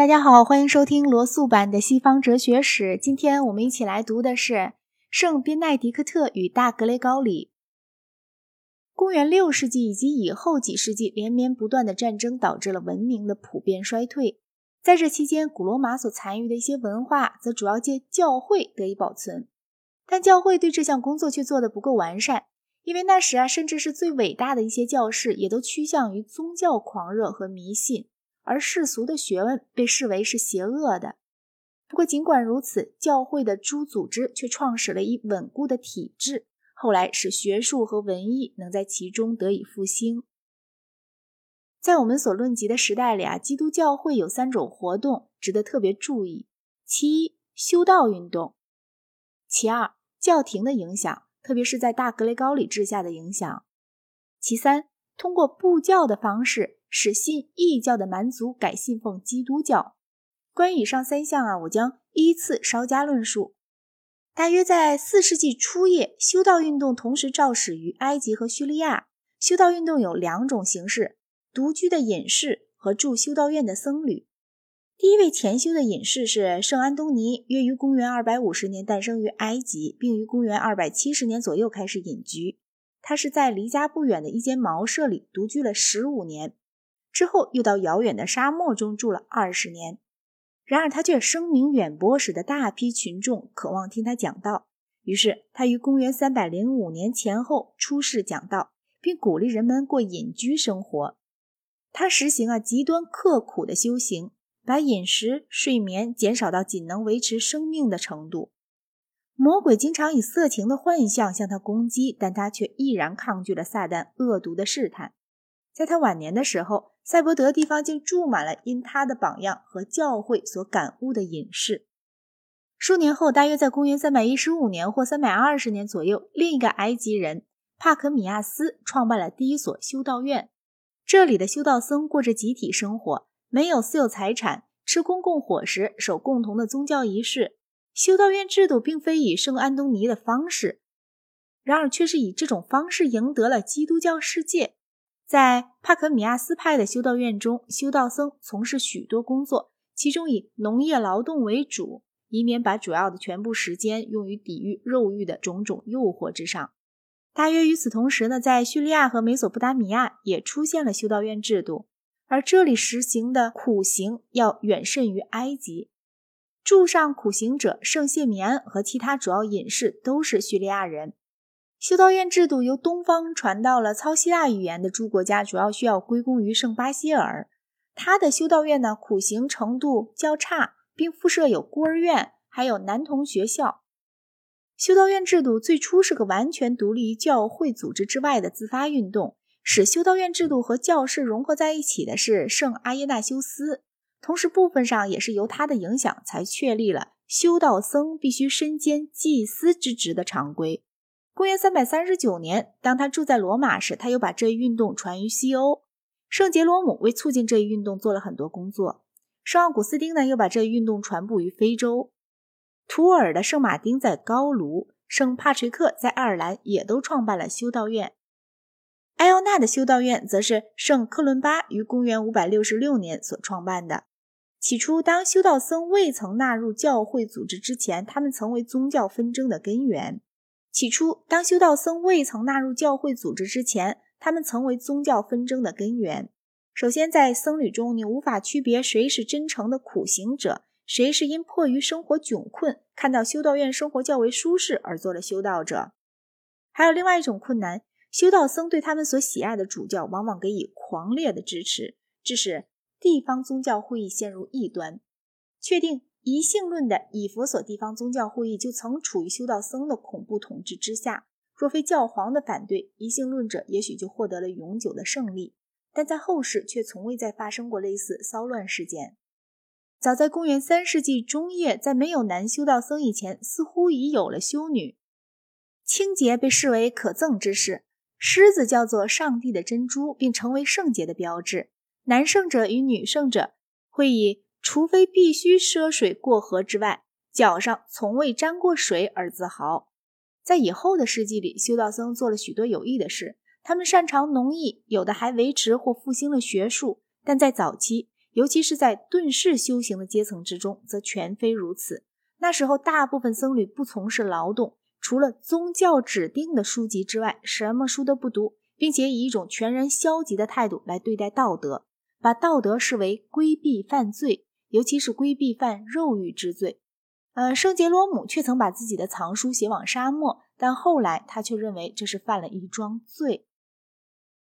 大家好，欢迎收听罗素版的西方哲学史。今天我们一起来读的是圣宾奈迪克特与大格雷高里。公元六世纪以及以后几世纪，连绵不断的战争导致了文明的普遍衰退。在这期间，古罗马所残余的一些文化，则主要借教会得以保存。但教会对这项工作却做得不够完善，因为那时啊，甚至是最伟大的一些教士，也都趋向于宗教狂热和迷信。而世俗的学问被视为是邪恶的。不过，尽管如此，教会的诸组织却创始了一稳固的体制，后来使学术和文艺能在其中得以复兴。在我们所论及的时代里啊，基督教会有三种活动值得特别注意：其一，修道运动；其二，教廷的影响，特别是在大格雷高里治下的影响；其三，通过布教的方式。使信异教的蛮族改信奉基督教。关于以上三项啊，我将依次稍加论述。大约在四世纪初叶，修道运动同时肇始于埃及和叙利亚。修道运动有两种形式：独居的隐士和住修道院的僧侣。第一位潜修的隐士是圣安东尼，约于公元250年诞生于埃及，并于公元270年左右开始隐居。他是在离家不远的一间茅舍里独居了十五年。之后又到遥远的沙漠中住了二十年，然而他却声名远播，使得大批群众渴望听他讲道。于是他于公元三百零五年前后出世讲道，并鼓励人们过隐居生活。他实行啊极端刻苦的修行，把饮食、睡眠减少到仅能维持生命的程度。魔鬼经常以色情的幻象向他攻击，但他却毅然抗拒了撒旦恶毒的试探。在他晚年的时候。赛博德地方竟住满了因他的榜样和教会所感悟的隐士。数年后，大约在公元三百一十五年或三百二十年左右，另一个埃及人帕可米亚斯创办了第一所修道院。这里的修道僧过着集体生活，没有私有财产，吃公共伙食，守共同的宗教仪式。修道院制度并非以圣安东尼的方式，然而却是以这种方式赢得了基督教世界。在帕克米亚斯派的修道院中，修道僧从事许多工作，其中以农业劳动为主，以免把主要的全部时间用于抵御肉欲的种种诱惑之上。大约与此同时呢，在叙利亚和美索不达米亚也出现了修道院制度，而这里实行的苦行要远甚于埃及。柱上苦行者圣谢米安和其他主要隐士都是叙利亚人。修道院制度由东方传到了操希腊语言的诸国家，主要需要归功于圣巴希尔。他的修道院呢，苦行程度较差，并附设有孤儿院，还有男童学校。修道院制度最初是个完全独立于教会组织之外的自发运动。使修道院制度和教士融合在一起的是圣阿耶纳修斯，同时部分上也是由他的影响才确立了修道僧必须身兼祭司之职的常规。公元三百三十九年，当他住在罗马时，他又把这一运动传于西欧。圣杰罗姆为促进这一运动做了很多工作。圣奥古斯丁呢，又把这一运动传播于非洲。图尔的圣马丁在高卢，圣帕垂克在爱尔兰也都创办了修道院。埃奥纳的修道院则是圣克伦巴于公元五百六十六年所创办的。起初，当修道僧未曾纳入教会组织之前，他们曾为宗教纷争的根源。起初，当修道僧未曾纳入教会组织之前，他们曾为宗教纷争的根源。首先，在僧侣中，你无法区别谁是真诚的苦行者，谁是因迫于生活窘困，看到修道院生活较为舒适而做了修道者。还有另外一种困难，修道僧对他们所喜爱的主教往往给予狂烈的支持，致使地方宗教会议陷入异端。确定。一性论的以佛所地方宗教会议就曾处于修道僧的恐怖统治之下，若非教皇的反对，一性论者也许就获得了永久的胜利。但在后世却从未再发生过类似骚乱事件。早在公元三世纪中叶，在没有男修道僧以前，似乎已有了修女。清洁被视为可憎之事，狮子叫做上帝的珍珠，并成为圣洁的标志。男圣者与女圣者会以。除非必须涉水过河之外，脚上从未沾过水而自豪。在以后的世纪里，修道僧做了许多有益的事。他们擅长农艺，有的还维持或复兴了学术。但在早期，尤其是在遁世修行的阶层之中，则全非如此。那时候，大部分僧侣不从事劳动，除了宗教指定的书籍之外，什么书都不读，并且以一种全然消极的态度来对待道德，把道德视为规避犯罪，尤其是规避犯肉欲之罪。呃，圣杰罗姆却曾把自己的藏书写往沙漠，但后来他却认为这是犯了一桩罪。